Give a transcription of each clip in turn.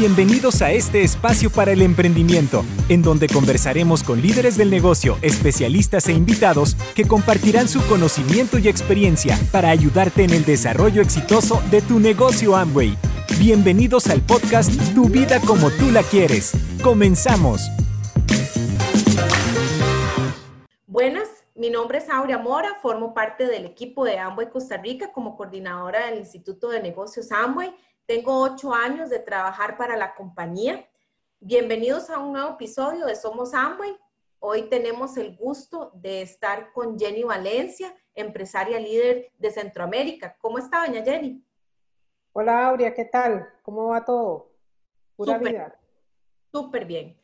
Bienvenidos a este espacio para el emprendimiento, en donde conversaremos con líderes del negocio, especialistas e invitados que compartirán su conocimiento y experiencia para ayudarte en el desarrollo exitoso de tu negocio Amway. Bienvenidos al podcast Tu vida como tú la quieres. Comenzamos. Buenas, mi nombre es Aurea Mora, formo parte del equipo de Amway Costa Rica como coordinadora del Instituto de Negocios Amway tengo ocho años de trabajar para la compañía. Bienvenidos a un nuevo episodio de Somos Amway. Hoy tenemos el gusto de estar con Jenny Valencia, empresaria líder de Centroamérica. ¿Cómo está, doña Jenny? Hola, Aurea, ¿qué tal? ¿Cómo va todo? Pura vida. Súper bien.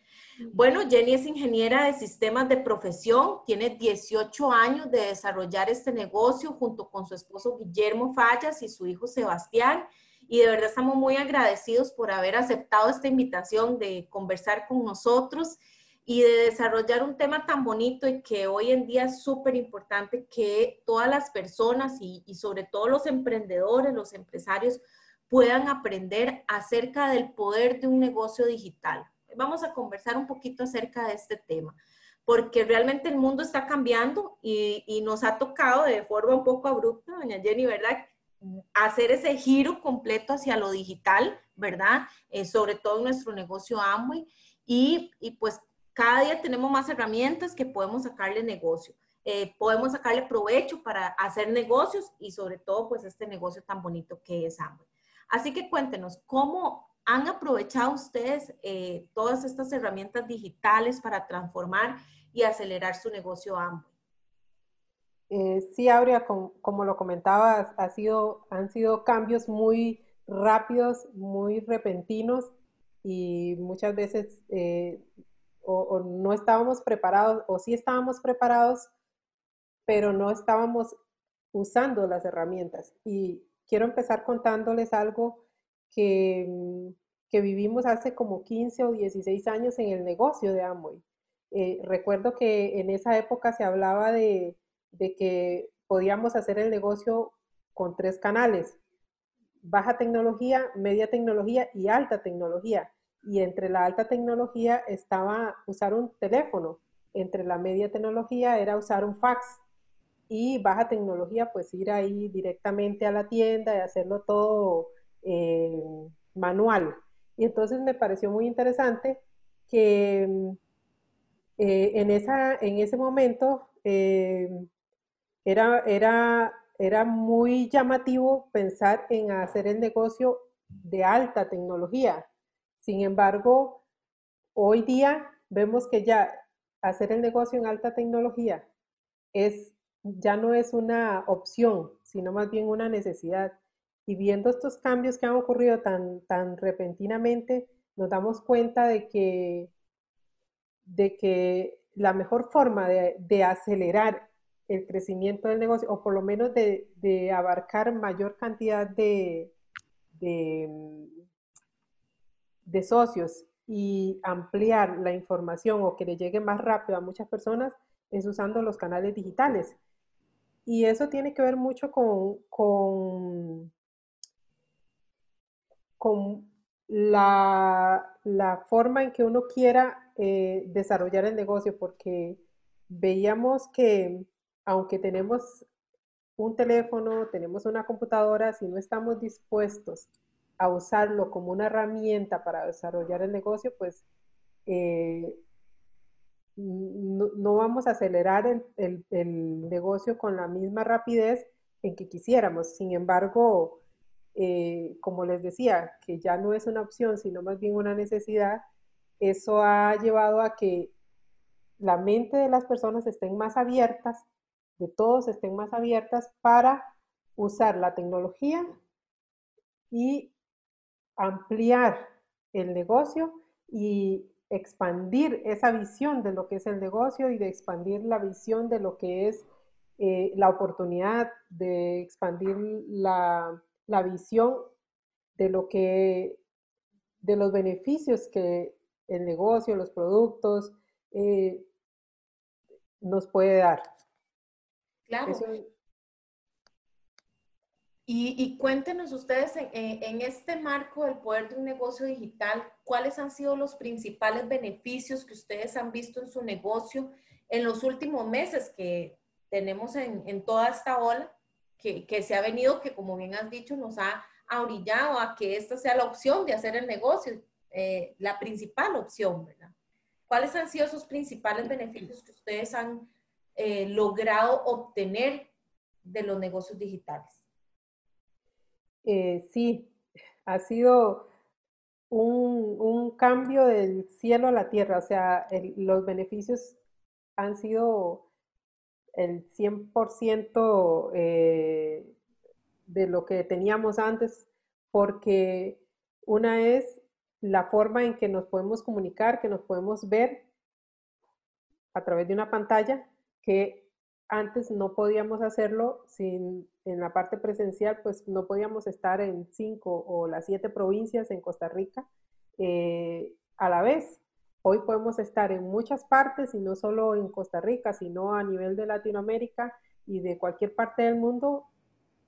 Bueno, Jenny es ingeniera de sistemas de profesión, tiene 18 años de desarrollar este negocio junto con su esposo Guillermo Fallas y su hijo Sebastián y de verdad estamos muy agradecidos por haber aceptado esta invitación de conversar con nosotros y de desarrollar un tema tan bonito y que hoy en día es súper importante que todas las personas y, sobre todo los emprendedores, los empresarios puedan aprender acerca del poder de un negocio digital. Vamos a conversar un poquito acerca de este tema, porque realmente el mundo está cambiando y, y nos ha tocado de forma un poco abrupta, doña Jenny, ¿verdad? Hacer ese giro completo hacia lo digital, ¿verdad? Eh, sobre todo en nuestro negocio Amway. Y, y, pues cada día tenemos más herramientas que podemos sacarle negocio. Eh, podemos sacarle provecho para hacer negocios y sobre todo pues este negocio tan bonito que es Amway. Así que cuéntenos, ¿cómo han aprovechado ustedes eh, todas estas herramientas digitales para transformar y acelerar su negocio Amway? Eh, sí, Aurea, como lo comentabas, ha sido, han sido cambios muy rápidos, muy repentinos y muchas veces eh, o, no estábamos preparados o sí estábamos preparados, pero no estábamos usando las herramientas. Y quiero empezar contándoles algo que, mm, que vivimos hace como 15 o 16 años en el negocio de Amway. Eh, recuerdo que en esa época se hablaba de de que podíamos hacer el negocio con tres canales, baja tecnología, media tecnología y alta tecnología. Y entre la alta tecnología estaba usar un teléfono, entre la media tecnología era usar un fax y baja tecnología pues ir ahí directamente a la tienda y hacerlo todo eh, manual. Y entonces me pareció muy interesante que eh, en, esa, en ese momento eh, era, era, era muy llamativo pensar en hacer el negocio de alta tecnología. Sin embargo, hoy día vemos que ya hacer el negocio en alta tecnología es, ya no es una opción, sino más bien una necesidad. Y viendo estos cambios que han ocurrido tan, tan repentinamente, nos damos cuenta de que, de que la mejor forma de, de acelerar el crecimiento del negocio, o por lo menos de, abarcar mayor cantidad de, de, socios y ampliar la información o que le llegue más rápido a muchas personas es usando los canales digitales. Y eso tiene que ver mucho con, con, la, forma en que uno quiera eh, desarrollar el negocio, porque veíamos que aunque tenemos un teléfono, tenemos una computadora, si no estamos dispuestos a usarlo como una herramienta para desarrollar el negocio, pues eh, no, vamos a acelerar el, negocio con la misma rapidez en que quisiéramos. Sin embargo, eh, como les decía, que ya no es una opción, sino más bien una necesidad, eso ha llevado a que la mente de las personas estén más abiertas de todos estén más abiertas para usar la tecnología y ampliar el negocio y expandir esa visión de lo que es el negocio y de expandir la visión de lo que es eh, la oportunidad, de expandir la, visión de lo que, de los beneficios que el negocio, los productos eh, nos puede dar. Claro. Y, cuéntenos ustedes en, este marco del poder de un negocio digital, ¿cuáles han sido los principales beneficios que ustedes han visto en su negocio en los últimos meses que tenemos en, toda esta ola que, que, se ha venido, que como bien has dicho, nos ha orillado a que esta sea la opción de hacer el negocio, eh, la principal opción, ¿verdad? ¿Cuáles han sido esos principales beneficios que ustedes han eh, logrado obtener de los negocios digitales? Eh, sí, ha sido un, cambio del cielo a la tierra, o sea, los beneficios han sido el 100% eh, de lo que teníamos antes, porque una es la forma en que nos podemos comunicar, que nos podemos ver a través de una pantalla, que antes no podíamos hacerlo sin, en la parte presencial, pues no podíamos estar en cinco o las siete provincias en Costa Rica eh, a la vez. Hoy podemos estar en muchas partes y no solo en Costa Rica, sino a nivel de Latinoamérica y de cualquier parte del mundo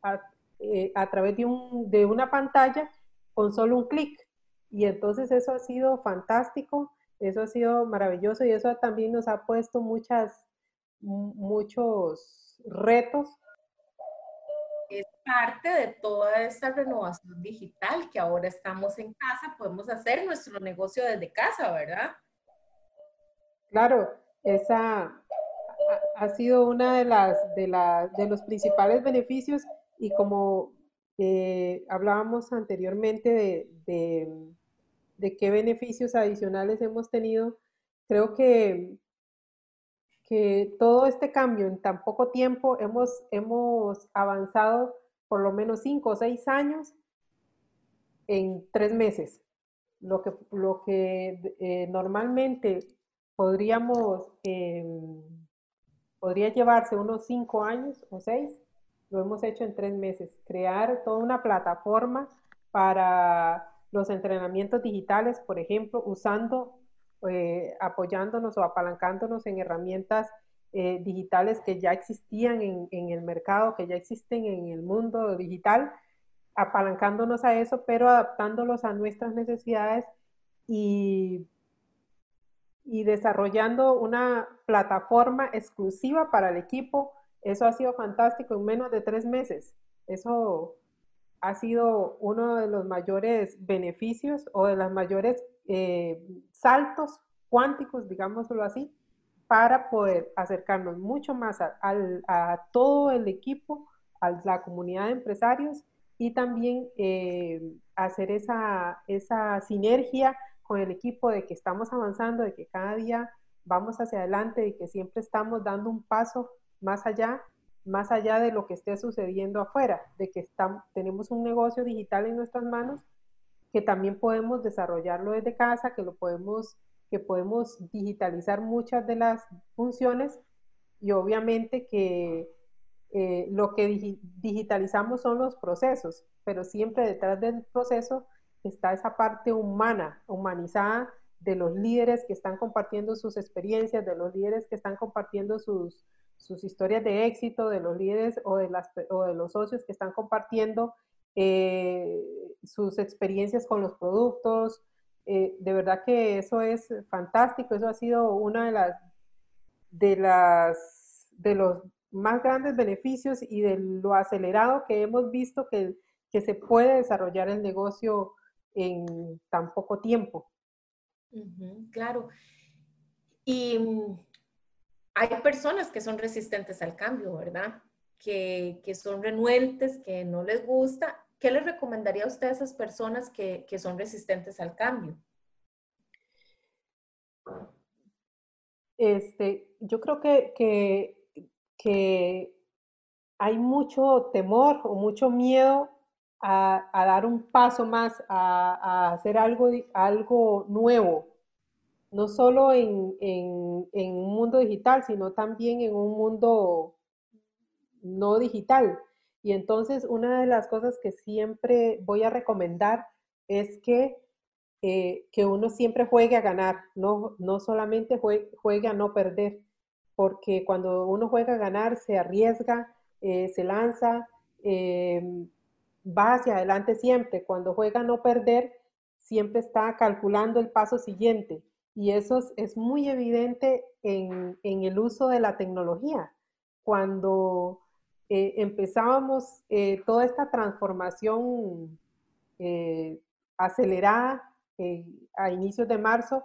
a, eh, través de, un, de una pantalla con solo un clic. Y entonces eso ha sido fantástico, eso ha sido maravilloso y eso también nos ha puesto muchas, muchos retos. Es parte de toda esta renovación digital que ahora estamos en casa, podemos hacer nuestro negocio desde casa, ¿verdad? Claro, esa ha sido una de las de, la, de los principales beneficios y como eh, hablábamos anteriormente de, de, qué beneficios adicionales hemos tenido, creo que, que todo este cambio en tan poco tiempo hemos, hemos avanzado por lo menos cinco o seis años en tres meses. Lo que, lo que eh, normalmente podríamos, em, podría llevarse unos cinco años o seis, lo hemos hecho en tres meses. Crear toda una plataforma para los entrenamientos digitales, por ejemplo, usando, eh, apoyándonos o apalancándonos en herramientas eh, digitales que ya existían en, el mercado, que ya existen en el mundo digital, apalancándonos a eso, pero adaptándolos a nuestras necesidades y, y desarrollando una plataforma exclusiva para el equipo eso ha sido fantástico en menos de tres meses. Eso ha sido uno de los mayores beneficios o de los mayores eh, saltos cuánticos, digámoslo así, para poder acercarnos mucho más a, todo el equipo, a la comunidad de empresarios y también eh, hacer esa, esa sinergia con el equipo de que estamos avanzando, de que cada día vamos hacia adelante y que siempre estamos dando un paso más allá, más allá de lo que esté sucediendo afuera, de que estamos, tenemos un negocio digital en nuestras manos que también podemos desarrollarlo desde casa, que lo podemos, que podemos digitalizar muchas de las funciones y obviamente que eh, lo que digitalizamos son los procesos, pero siempre detrás del proceso está esa parte humana, humanizada de los líderes que están compartiendo sus experiencias, de los líderes que están compartiendo sus, sus historias de éxito de los líderes o de, las, o de los socios que están compartiendo eh, sus experiencias con los productos. Eh, de verdad que eso es fantástico, eso ha sido una de las, de las, de los más grandes beneficios y de lo acelerado que hemos visto que, que se puede desarrollar el negocio en tan poco tiempo. claro. Y hay personas que son resistentes al cambio, ¿verdad? Que, son renuentes, que no les gusta. ¿Qué les recomendaría a usted a esas personas que, son resistentes al cambio? Este, yo creo que, que, hay mucho temor o mucho miedo a, dar un paso más, a, a hacer algo, algo nuevo, no solo en, un mundo digital, sino también en un mundo no digital. Y entonces una de las cosas que siempre voy a recomendar es que, eh, que uno siempre juegue a ganar, no, no solamente juegue, a no perder, porque cuando uno juega a ganar se arriesga, eh, se lanza, eh, va hacia adelante siempre. Cuando juega no perder, siempre está calculando el paso siguiente. Y eso es, muy evidente en, el uso de la tecnología. Cuando eh, empezábamos eh, toda esta transformación eh, acelerada a inicios de marzo,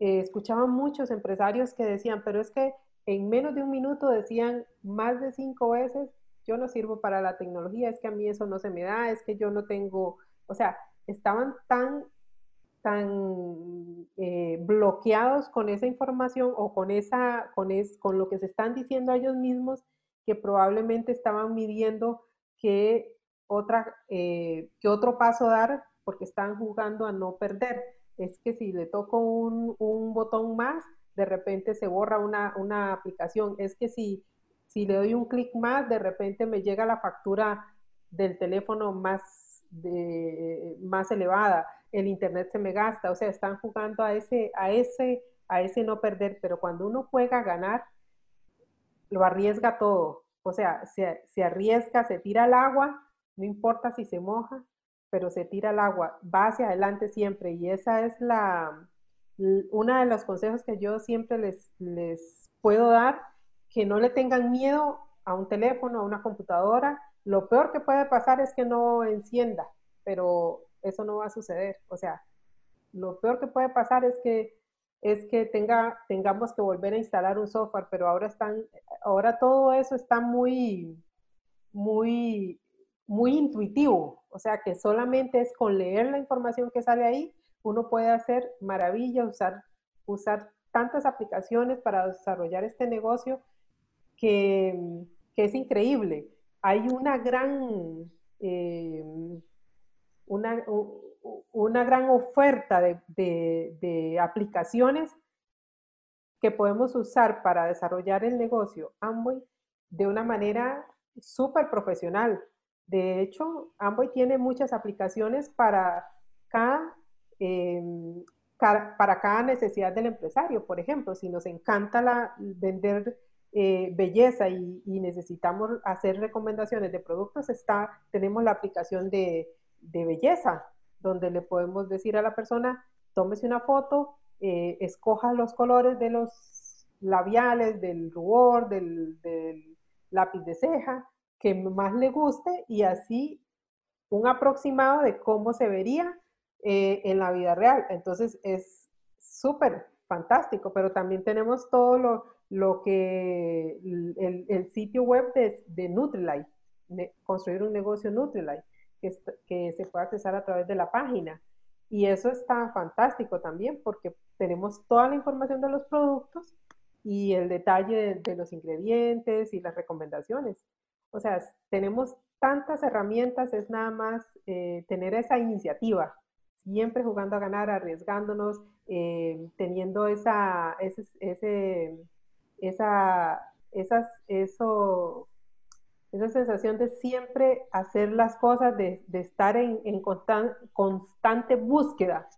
escuchaban muchos empresarios que decían, pero es que en menos de un minuto decían más de cinco veces, yo no sirvo para la tecnología, es que a mí eso no se me da, es que yo no tengo, o sea, estaban tan, tan bloqueados con esa información o con, esa, con, es, con lo que se están diciendo a ellos mismos que probablemente estaban midiendo que, otra, eh, que otro paso dar porque están jugando a no perder. Es que si le toco un, un botón más, de repente se borra una, una aplicación. Es que si, si le doy un clic más, de repente me llega la factura del teléfono más, de, más elevada, el internet se me gasta, o sea, están jugando a ese, a ese, a ese no perder, pero cuando uno juega a ganar, lo arriesga todo, o sea, se, se arriesga, se tira al agua, no importa si se moja, pero se tira al agua, va hacia adelante siempre y esa es la, uno de los consejos que yo siempre les, les puedo dar, que no le tengan miedo a un teléfono, a una computadora. Lo peor que puede pasar es que no encienda, pero eso no va a suceder. O sea, lo peor que puede pasar es que es que tenga, tengamos que volver a instalar un software, pero ahora están, ahora todo eso está muy, muy, muy intuitivo. O sea que solamente es con leer la información que sale ahí, uno puede hacer maravilla, usar, usar tantas aplicaciones para desarrollar este negocio que, es increíble. Hay una gran, eh, una, una, gran oferta de, aplicaciones que podemos usar para desarrollar el negocio Amway de una manera súper profesional. De hecho, Amway tiene muchas aplicaciones para cada Em, para cada necesidad del empresario. Por ejemplo, si nos encanta la, vender eh, belleza y, necesitamos hacer recomendaciones de productos, está, tenemos la aplicación de, belleza, donde le podemos decir a la persona, tómese una foto, eh, escoja los colores de los labiales, del rubor, del, lápiz de ceja, que más le guste y así un aproximado de cómo se vería eh, en la vida real. Entonces es súper fantástico, pero también tenemos todo lo, lo que el, sitio web de, de construir un negocio Nutrilite, que, que se puede accesar a través de la página. Y eso está fantástico también porque tenemos toda la información de los productos y el detalle de, los ingredientes y las recomendaciones. O sea, tenemos tantas herramientas, es nada más eh, tener esa iniciativa siempre jugando a ganar, arriesgándonos, eh, teniendo esa, ese, esa, esas, eso, esa sensación de siempre hacer las cosas, de, estar en, constante búsqueda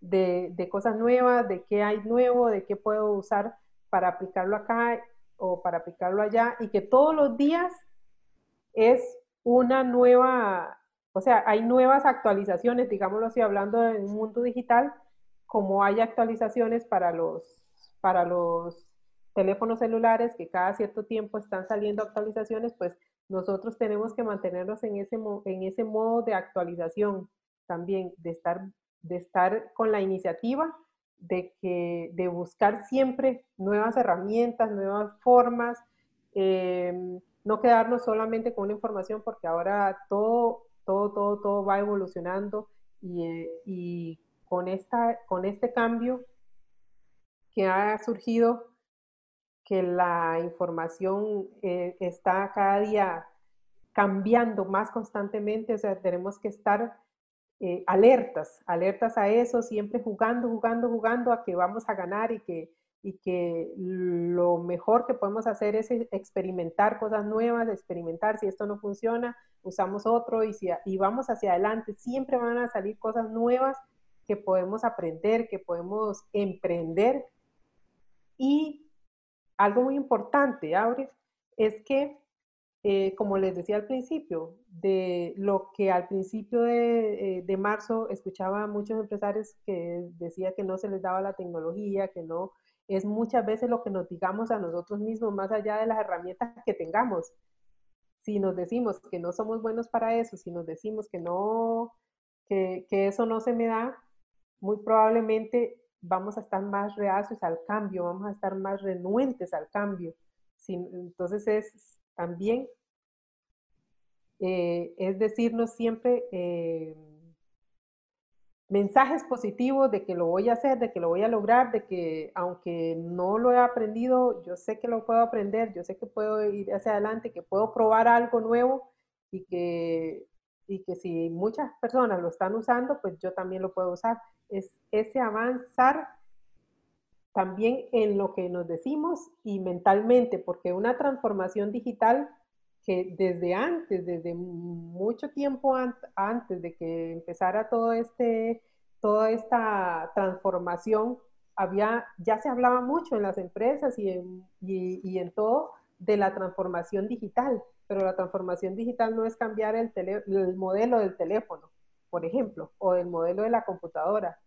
de, de, cosas nuevas, de qué hay nuevo, de qué puedo usar para aplicarlo acá o para aplicarlo allá, y que todos los días es una nueva o sea, hay nuevas actualizaciones, digámoslo así, hablando del mundo digital, como hay actualizaciones para los, para los teléfonos celulares, que cada cierto tiempo están saliendo actualizaciones, pues nosotros tenemos que mantenernos en ese, en ese modo de actualización también, de estar, de estar con la iniciativa de, que, de buscar siempre nuevas herramientas, nuevas formas, eh, no quedarnos solamente con una información, porque ahora todo todo, todo, todo va evolucionando y, y con, esta, con este cambio que ha surgido, que la información eh, está cada día cambiando más constantemente, o sea, tenemos que estar eh, alertas, alertas a eso, siempre jugando, jugando, jugando a que vamos a ganar y que y que lo mejor que podemos hacer es experimentar cosas nuevas, experimentar si esto no funciona, usamos otro y, si, y vamos hacia adelante. Siempre van a salir cosas nuevas que podemos aprender, que podemos emprender. Y algo muy importante, Aure, es que eh, como les decía al principio, de lo que al principio de, eh, de, marzo escuchaba a muchos empresarios que decía que no se les daba la tecnología, que no, es muchas veces lo que nos digamos a nosotros mismos, más allá de las herramientas que tengamos. Si nos decimos que no somos buenos para eso, si nos decimos que no, que, que eso no se me da, muy probablemente vamos a estar más reacios al cambio, vamos a estar más renuentes al cambio. entonces es también, eh, es decirnos siempre eh, mensajes positivos de que lo voy a hacer, de que lo voy a lograr, de que aunque no lo he aprendido, yo sé que lo puedo aprender, yo sé que puedo ir hacia adelante, que puedo probar algo nuevo y que, y que si muchas personas lo están usando, pues yo también lo puedo usar. Es ese avanzar también en lo que nos decimos y mentalmente, porque una transformación digital que desde antes, desde mucho tiempo antes de que empezara todo este, toda esta transformación, había, ya se hablaba mucho en las empresas y en, y, en todo de la transformación digital, pero la transformación digital no es cambiar el, el modelo del teléfono, por ejemplo, o del modelo de la computadora.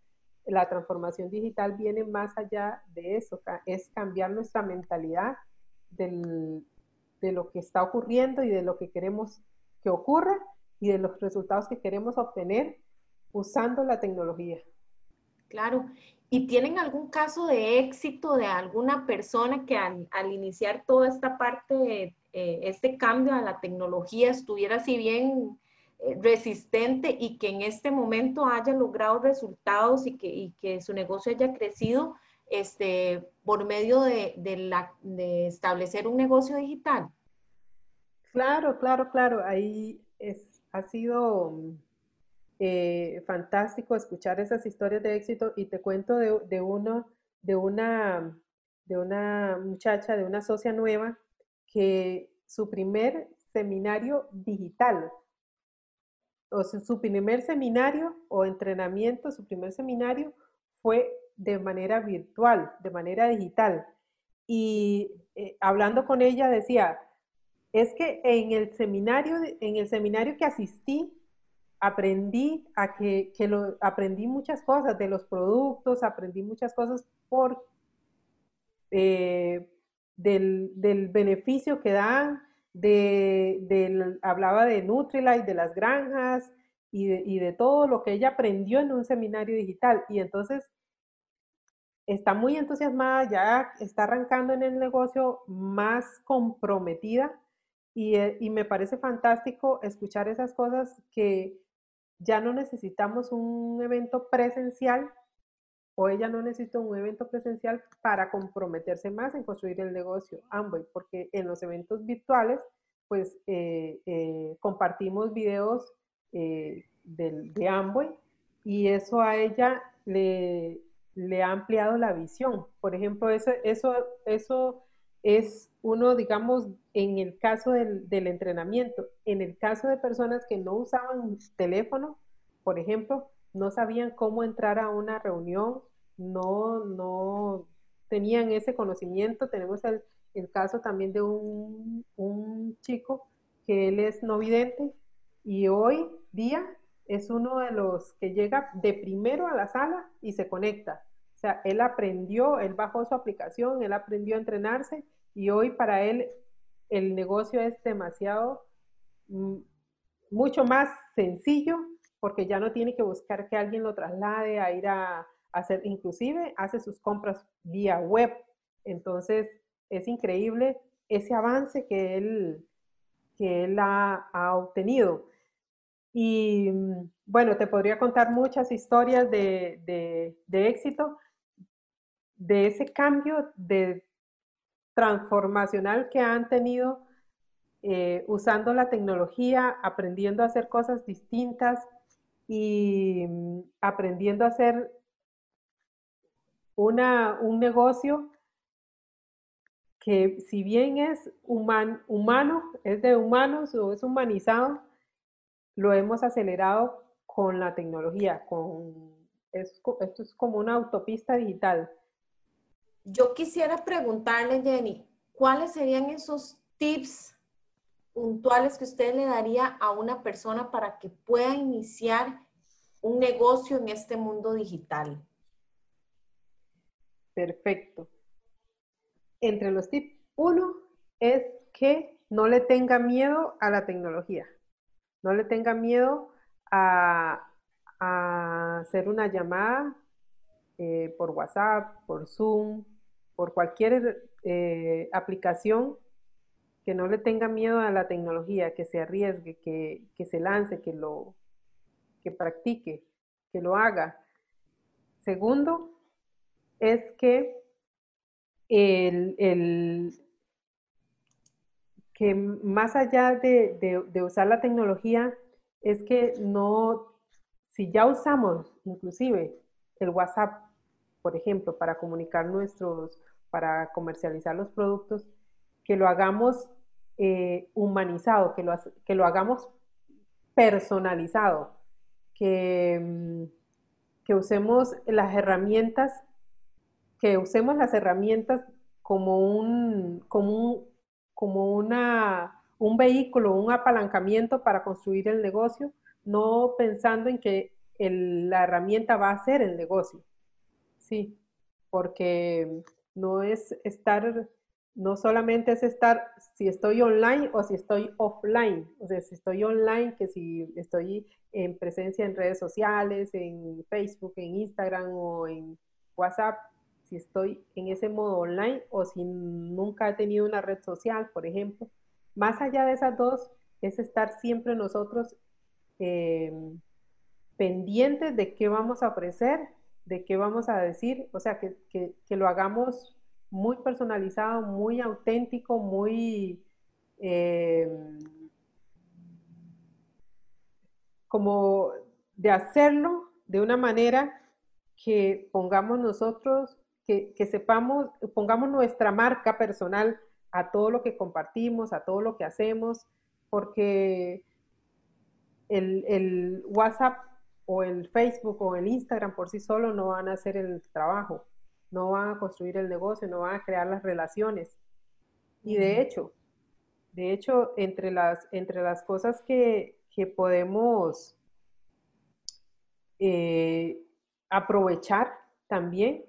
La transformación digital viene más allá de eso, es cambiar nuestra mentalidad de lo que está ocurriendo y de lo que queremos que ocurra y de los resultados que queremos obtener usando la tecnología. Claro. ¿Y tienen algún caso de éxito de alguna persona que al, iniciar toda esta parte, eh, este cambio a la tecnología, estuviera si bien eh, resistente y que en este momento haya logrado resultados y que, que su negocio haya crecido este, por medio de, de, la, de establecer un negocio digital? Claro, claro, claro. Ahí es, ha sido eh, fantástico escuchar esas historias de éxito y te cuento de, de, uno, de, una, de una muchacha, de una socia nueva, que su primer seminario digital o su primer seminario o entrenamiento, su primer seminario fue de manera virtual, de manera digital. Y eh, hablando con ella decía, es que en el seminario, en el seminario que asistí, aprendí a que, lo, aprendí muchas cosas de los productos, aprendí muchas cosas por eh, del, del, beneficio que dan, de, hablaba de Nutrilite, de las granjas y de, y de todo lo que ella aprendió en un seminario digital. Y entonces está muy entusiasmada, ya está arrancando en el negocio más comprometida y, eh, y, me parece fantástico escuchar esas cosas que ya no necesitamos un evento presencial o ella no necesita un evento presencial para comprometerse más en construir el negocio Amway, porque en los eventos virtuales, pues eh, eh, compartimos videos eh, de, Amway y eso a ella le, le, ha ampliado la visión. Por ejemplo, eso, eso, eso es uno, digamos, en el caso del, del entrenamiento. En el caso de personas que no usaban teléfono, por ejemplo, no sabían cómo entrar a una reunión, no, no tenían ese conocimiento. Tenemos el, caso también de un, un, chico que él es no vidente y hoy día es uno de los que llega de primero a la sala y se conecta. O sea, él aprendió, él bajó su aplicación, él aprendió a entrenarse y hoy para él el negocio es demasiado, mm, mucho más sencillo porque ya no tiene que buscar que alguien lo traslade a ir a hacer, inclusive hace sus compras vía web. Entonces, es increíble ese avance que él, que él ha, obtenido. Y bueno, te podría contar muchas historias de, éxito, de ese cambio de transformacional que han tenido eh, usando la tecnología, aprendiendo a hacer cosas distintas, y mm, aprendiendo a hacer una, un negocio que si bien es humano, es de humanos o es humanizado, lo hemos acelerado con la tecnología, con, esto es como una autopista digital. Yo quisiera preguntarle, Jenny, ¿cuáles serían esos tips puntuales que usted le daría a una persona para que pueda iniciar un negocio en este mundo digital? Perfecto. Entre los tips, uno es que no le tenga miedo a la tecnología. No le tenga miedo a, hacer una llamada eh, por WhatsApp, por Zoom, por cualquier eh, aplicación que no le tenga miedo a la tecnología, que se arriesgue, que, se lance, que lo que practique, que lo haga. Segundo, es que el, que más allá de, de, usar la tecnología, es que no, si ya usamos inclusive el WhatsApp, por ejemplo, para comunicar nuestros, para comercializar los productos, que lo hagamos eh, humanizado, que lo, que lo hagamos personalizado, que, mm, que usemos las herramientas, que usemos las herramientas como un, como como una, un vehículo, un apalancamiento para construir el negocio, no pensando en que la herramienta va a ser el negocio. Sí, porque no es estar no solamente es estar si estoy online o si estoy offline. O sea, si estoy online, que si estoy en presencia en redes sociales, en Facebook, en Instagram o en WhatsApp, si estoy en ese modo online o si nunca he tenido una red social, por ejemplo. Más allá de esas dos, es estar siempre nosotros eh, pendientes de qué vamos a ofrecer, de qué vamos a decir, o sea, que, que lo hagamos muy personalizado, muy auténtico, muy eh, como de hacerlo de una manera que pongamos nosotros, que, sepamos, pongamos nuestra marca personal a todo lo que compartimos, a todo lo que hacemos, porque el, el WhatsApp o el Facebook o el Instagram por sí solo no van a hacer el trabajo no van a construir el negocio, no van a crear las relaciones. Y de hecho, de hecho, entre las, entre las cosas que, podemos eh, aprovechar también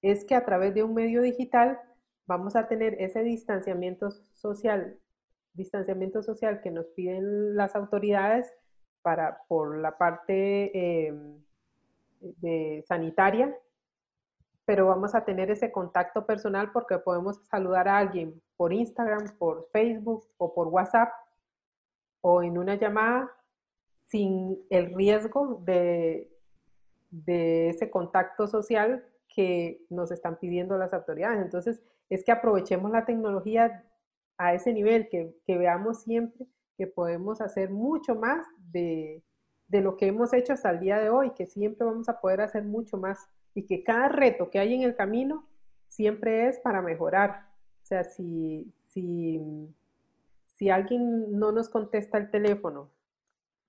es que a través de un medio digital vamos a tener ese distanciamiento social, distanciamiento social que nos piden las autoridades para, por la parte eh, de sanitaria, pero vamos a tener ese contacto personal porque podemos saludar a alguien por Instagram, por Facebook o por WhatsApp o en una llamada sin el riesgo de, de ese contacto social que nos están pidiendo las autoridades. Entonces, es que aprovechemos la tecnología a ese nivel, que, veamos siempre que podemos hacer mucho más de, de lo que hemos hecho hasta el día de hoy, que siempre vamos a poder hacer mucho más y que cada reto que hay en el camino siempre es para mejorar. O sea, si, si, si alguien no nos contesta el teléfono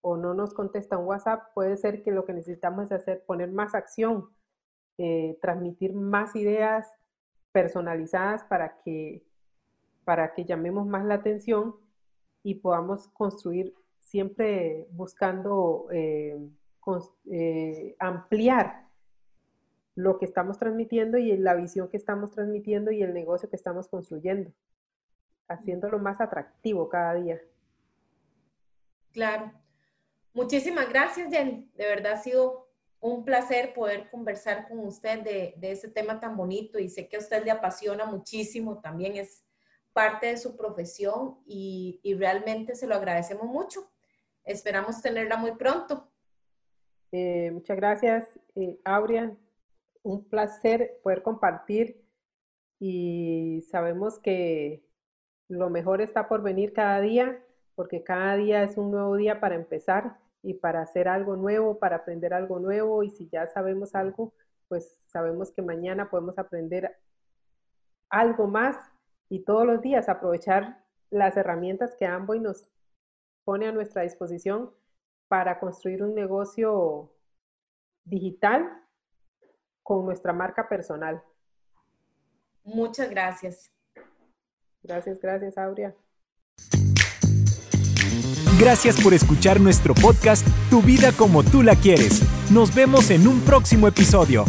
o no nos contesta un WhatsApp, puede ser que lo que necesitamos es hacer, poner más acción, eh, transmitir más ideas personalizadas para que, para que llamemos más la atención y podamos construir siempre buscando eh, eh, ampliar lo que estamos transmitiendo y la visión que estamos transmitiendo y el negocio que estamos construyendo, haciéndolo más atractivo cada día. Claro. Muchísimas gracias, Jenny. De verdad ha sido un placer poder conversar con usted de, de ese tema tan bonito y sé que a usted le apasiona muchísimo, también es parte de su profesión y, y realmente se lo agradecemos mucho. Esperamos tenerla muy pronto. Eh, muchas gracias, eh, Aurea un placer poder compartir y sabemos que lo mejor está por venir cada día, porque cada día es un nuevo día para empezar y para hacer algo nuevo, para aprender algo nuevo y si ya sabemos algo, pues sabemos que mañana podemos aprender algo más y todos los días aprovechar las herramientas que Amboy nos pone a nuestra disposición para construir un negocio digital con nuestra marca personal. Muchas gracias. Gracias, gracias, Aurea. Gracias por escuchar nuestro podcast Tu vida como tú la quieres. Nos vemos en un próximo episodio.